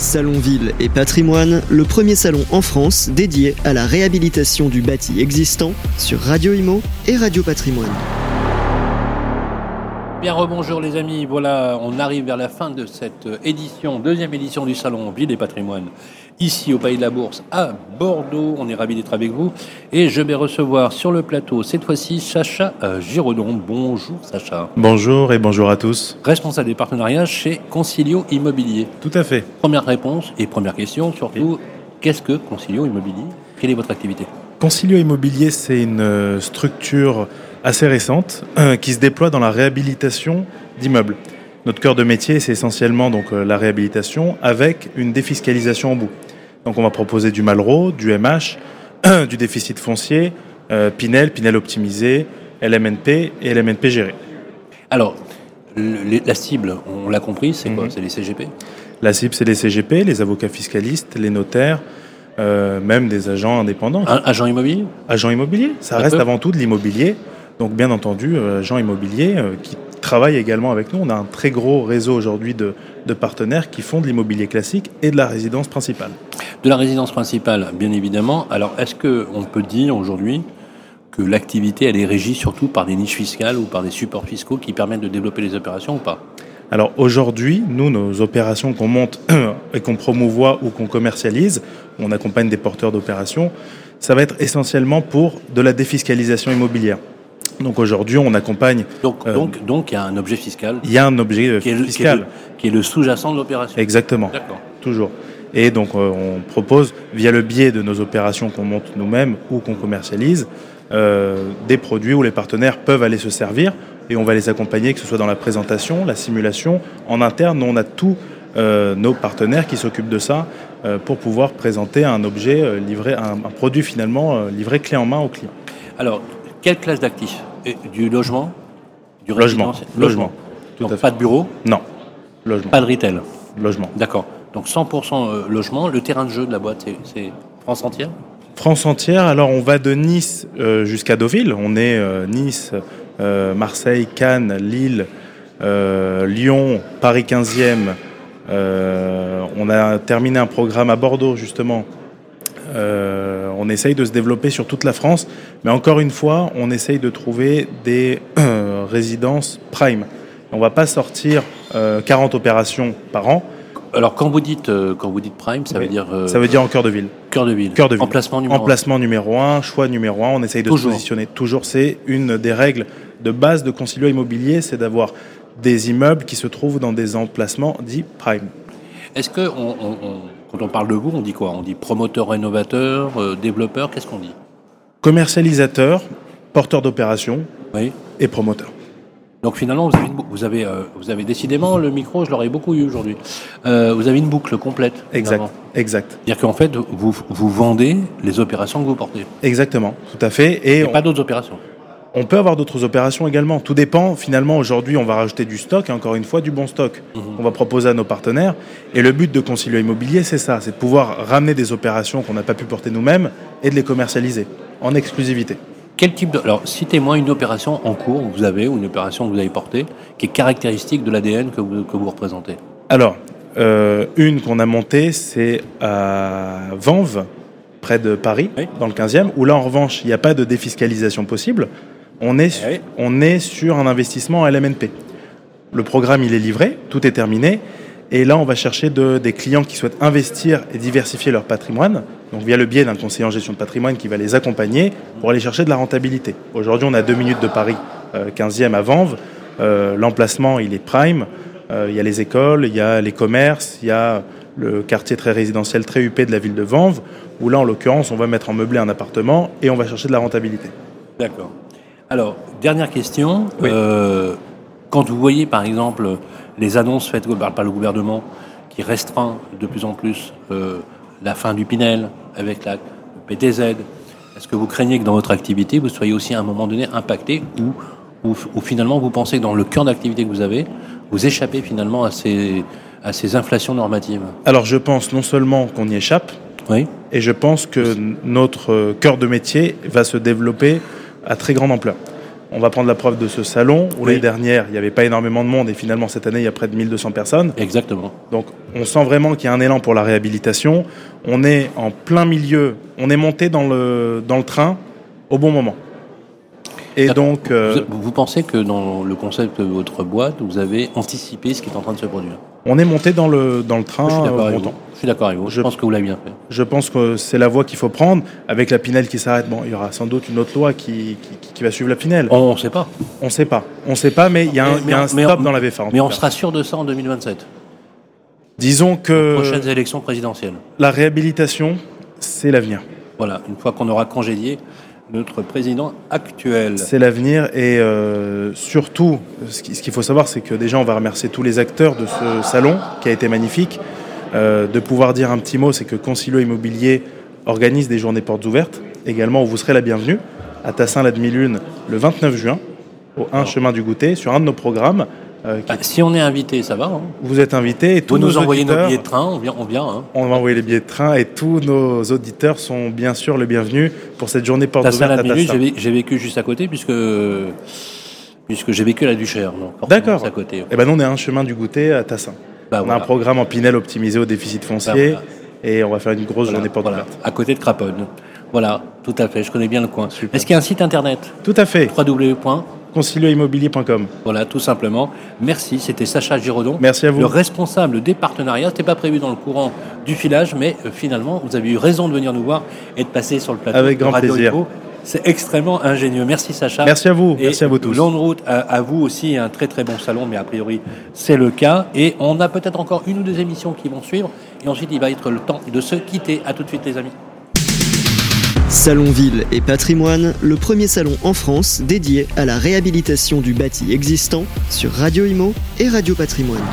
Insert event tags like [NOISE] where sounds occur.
Salon Ville et Patrimoine, le premier salon en France dédié à la réhabilitation du bâti existant sur Radio Imo et Radio Patrimoine. Bien rebonjour les amis, voilà, on arrive vers la fin de cette édition, deuxième édition du Salon Ville et Patrimoine, ici au Pays de la Bourse à Bordeaux. On est ravis d'être avec vous et je vais recevoir sur le plateau cette fois-ci Sacha euh, Giraudon. Bonjour Sacha. Bonjour et bonjour à tous. Responsable des partenariats chez Concilio Immobilier. Tout à fait. Première réponse et première question surtout, qu'est-ce que Concilio Immobilier? Quelle est votre activité? Concilio Immobilier, c'est une euh, structure assez récente euh, qui se déploie dans la réhabilitation d'immeubles. Notre cœur de métier, c'est essentiellement donc euh, la réhabilitation avec une défiscalisation au bout. Donc on va proposer du Malraux, du MH, [CLEARS THROAT] du déficit foncier, euh, Pinel, Pinel optimisé, LMNP et LMNP géré. Alors, le- la cible, on l'a compris, c'est quoi Mhm. C'est les CGP La cible, c'est les CGP, les avocats fiscalistes, les notaires, euh, même des agents indépendants. Un agent immobilier Agent immobilier, ça reste avant tout de l'immobilier. Donc bien entendu, euh, agent immobilier euh, qui travaille également avec nous. On a un très gros réseau aujourd'hui de, de partenaires qui font de l'immobilier classique et de la résidence principale. De la résidence principale, bien évidemment. Alors, est-ce qu'on peut dire aujourd'hui que l'activité, elle est régie surtout par des niches fiscales ou par des supports fiscaux qui permettent de développer les opérations ou pas? Alors aujourd'hui, nous, nos opérations qu'on monte [CLEARS THROAT] et qu'on promouvoit ou qu'on commercialise, on accompagne des porteurs d'opérations, ça va être essentiellement pour de la défiscalisation immobilière. Donc aujourd'hui, on accompagne, Donc, Euh, donc, donc, il y a un objet fiscal il y a un objet euh, qui est le, qui est fiscal. qui est le sous-jacent de l'opération. Exactement. D'accord. Toujours. Et donc, euh, on propose, via le biais de nos opérations qu'on monte nous-mêmes ou qu'on commercialise, euh, des produits où les partenaires peuvent aller se servir et on va les accompagner, que ce soit dans la présentation, la simulation. En interne, nous, on a tous nos partenaires qui s'occupent de ça pour pouvoir présenter un objet livré, un, un produit finalement livré clé en main au client. Alors, quelle classe d'actifs? Et Du logement Du Logement. Logement. Donc, pas de bureau, Non, logement. pas de retail. Logement. D'accord. Donc, 100% euh, logement. Le terrain de jeu de la boîte, c'est- France entière France entière, alors on va de Nice euh, jusqu'à Deauville. On est euh, Nice, Marseille, Cannes, Lille, Lyon, Paris 15e. Euh, on a terminé un programme à Bordeaux justement. Euh, on essaye de se développer sur toute la France, mais encore une fois, on essaye de trouver des euh, résidences prime. On va pas sortir euh, 40 opérations par an. Alors, quand vous dites, euh, quand vous dites prime, ça Oui. veut dire euh, Ça veut dire en cœur de ville. cœur de ville. Cœur de ville. Emplacement numéro un. Emplacement numéro un, choix numéro un, on essaye de Toujours. se positionner toujours. C'est une des règles de base de concilio immobilier, c'est d'avoir des immeubles qui se trouvent dans des emplacements dits prime. Est-ce que, on- on- on- quand on parle de vous, on dit quoi? On dit promoteur, rénovateur, euh, développeur, qu'est-ce qu'on dit? Commercialisateur, porteur d'opération Oui. et promoteur. Donc finalement, vous avez, une bou- vous avez, euh, vous avez décidément le micro, je l'aurais beaucoup eu aujourd'hui. Euh, vous avez une boucle complète. Exact. finalement. Exact. C'est-à-dire qu'en fait, vous, vous vendez les opérations que vous portez. Exactement. Tout à fait. Et Et on, pas d'autres opérations. On peut avoir d'autres opérations également. Tout dépend. Finalement, aujourd'hui, on va rajouter du stock et encore une fois, du bon stock. Mhm. On va proposer à nos partenaires. Et le but de Concilio Immobilier, c'est ça. C'est de pouvoir ramener des opérations qu'on n'a pas pu porter nous-mêmes et de les commercialiser en exclusivité. Quel type de... Alors, citez-moi une opération en cours que vous avez, ou une opération que vous avez portée, qui est caractéristique de l'ADN que vous, que vous représentez. Alors, euh, une qu'on a montée, c'est à Vanves, près de Paris, Oui. dans le 15e, où là, en revanche, il n'y a pas de défiscalisation possible. On est, su- Eh oui. on est sur un investissement à LMNP. Le programme, il est livré, tout est terminé. Et là, on va chercher de- des clients qui souhaitent investir et diversifier leur patrimoine, donc via le biais d'un conseiller en gestion de patrimoine qui va les accompagner pour aller chercher de la rentabilité. Aujourd'hui, on a deux minutes de Paris, euh, 15e à Vanves. Euh, L'emplacement, il est prime. Euh, il y a les écoles, il y a les commerces, il y a le quartier très résidentiel, très huppé de la ville de Vanves, où là, en l'occurrence, on va mettre en meublé un appartement et on va chercher de la rentabilité. D'accord. Alors, dernière question. Oui. Euh, quand vous voyez, par exemple, les annonces faites par le gouvernement qui restreint de plus en plus euh, la fin du Pinel avec la PTZ, est-ce que vous craignez que dans votre activité, vous soyez aussi à un moment donné impacté ou, finalement vous pensez que dans le cœur d'activité que vous avez, vous échappez finalement à ces, à ces inflations normatives? Alors, je pense non seulement qu'on y échappe, Oui Et je pense que notre cœur de métier va se développer à très grande ampleur. On va prendre la preuve de ce salon où Oui. l'année dernière, il n'y avait pas énormément de monde et finalement cette année, il y a près de 1200 personnes. Exactement. Donc on sent vraiment qu'il y a un élan pour la réhabilitation. On est en plein milieu, on est monté dans le, dans le train au bon moment. Et donc, euh, Vous, vous pensez que dans le concept de votre boîte, vous avez anticipé ce qui est en train de se produire on est monté dans le, dans le train Je suis d'accord bon avec vous. Je suis d'accord avec vous. Je, Je- pense que vous l'avez bien fait. Je pense que c'est la voie qu'il faut prendre. Avec la Pinel qui s'arrête, bon, il y aura sans doute une autre loi qui, qui, qui va suivre la Pinel. On ne sait pas. On ne sait pas. On ne sait pas, mais il y a un, Mais- il y a un mais- stop dans la VFA. Mais on sera sûr de ça en 2027. Disons que Prochaines élections présidentielles. la réhabilitation, c'est l'avenir. Voilà, une fois qu'on aura congédié notre président actuel. C'est l'avenir et euh, surtout, ce qui- ce qu'il faut savoir, c'est que déjà, on va remercier tous les acteurs de ce salon qui a été magnifique. Euh, de pouvoir dire un petit mot, c'est que Concilio Immobilier organise des journées portes ouvertes, également où vous serez la bienvenue, à Tassin la demi-lune le 29 juin, au 1 chemin du goûter, sur un de nos programmes. Euh, Bah, si on est invité, ça va. hein. Vous êtes invités et tous Vous nous nos envoyez nos billets de train, on vient. On vient hein. On va envoyer les billets de train et tous nos auditeurs sont bien sûr les bienvenus pour cette journée porte ouverte la à minute, Tassin. j'ai vé- j'ai vécu juste à côté puisque puisque j'ai vécu à la Duchère. D'accord. c'est à côté. Et ben nous on est à un chemin du goûter à Tassin. Bah, on a un programme en Pinel optimisé au déficit foncier Bah, et on va faire une grosse Voilà, journée porte ouverte. à côté de Craponne. Voilà, tout à fait. Je connais bien le coin. Est-ce qu'il y a un site internet? Tout à fait. www. Concilioimmobilier.com. Voilà, tout simplement. Merci. C'était Sacha Giraudon. Merci à vous. Le responsable des partenariats. C'était pas prévu dans le courant du filage, mais euh, finalement, vous avez eu raison de venir nous voir et de passer sur le plateau Avec grand Radio plaisir. C'est extrêmement ingénieux. Merci Sacha. Merci à vous. Et Merci à vous tous. Longue route à, à vous aussi, un très très bon salon, mais a priori c'est le cas. Et on a peut-être encore une ou deux émissions qui vont suivre. Et ensuite, il va être le temps de se quitter. À tout de suite, les amis. Salon Ville et Patrimoine, le premier salon en France dédié à la réhabilitation du bâti existant sur Radio Imo et Radio Patrimoine.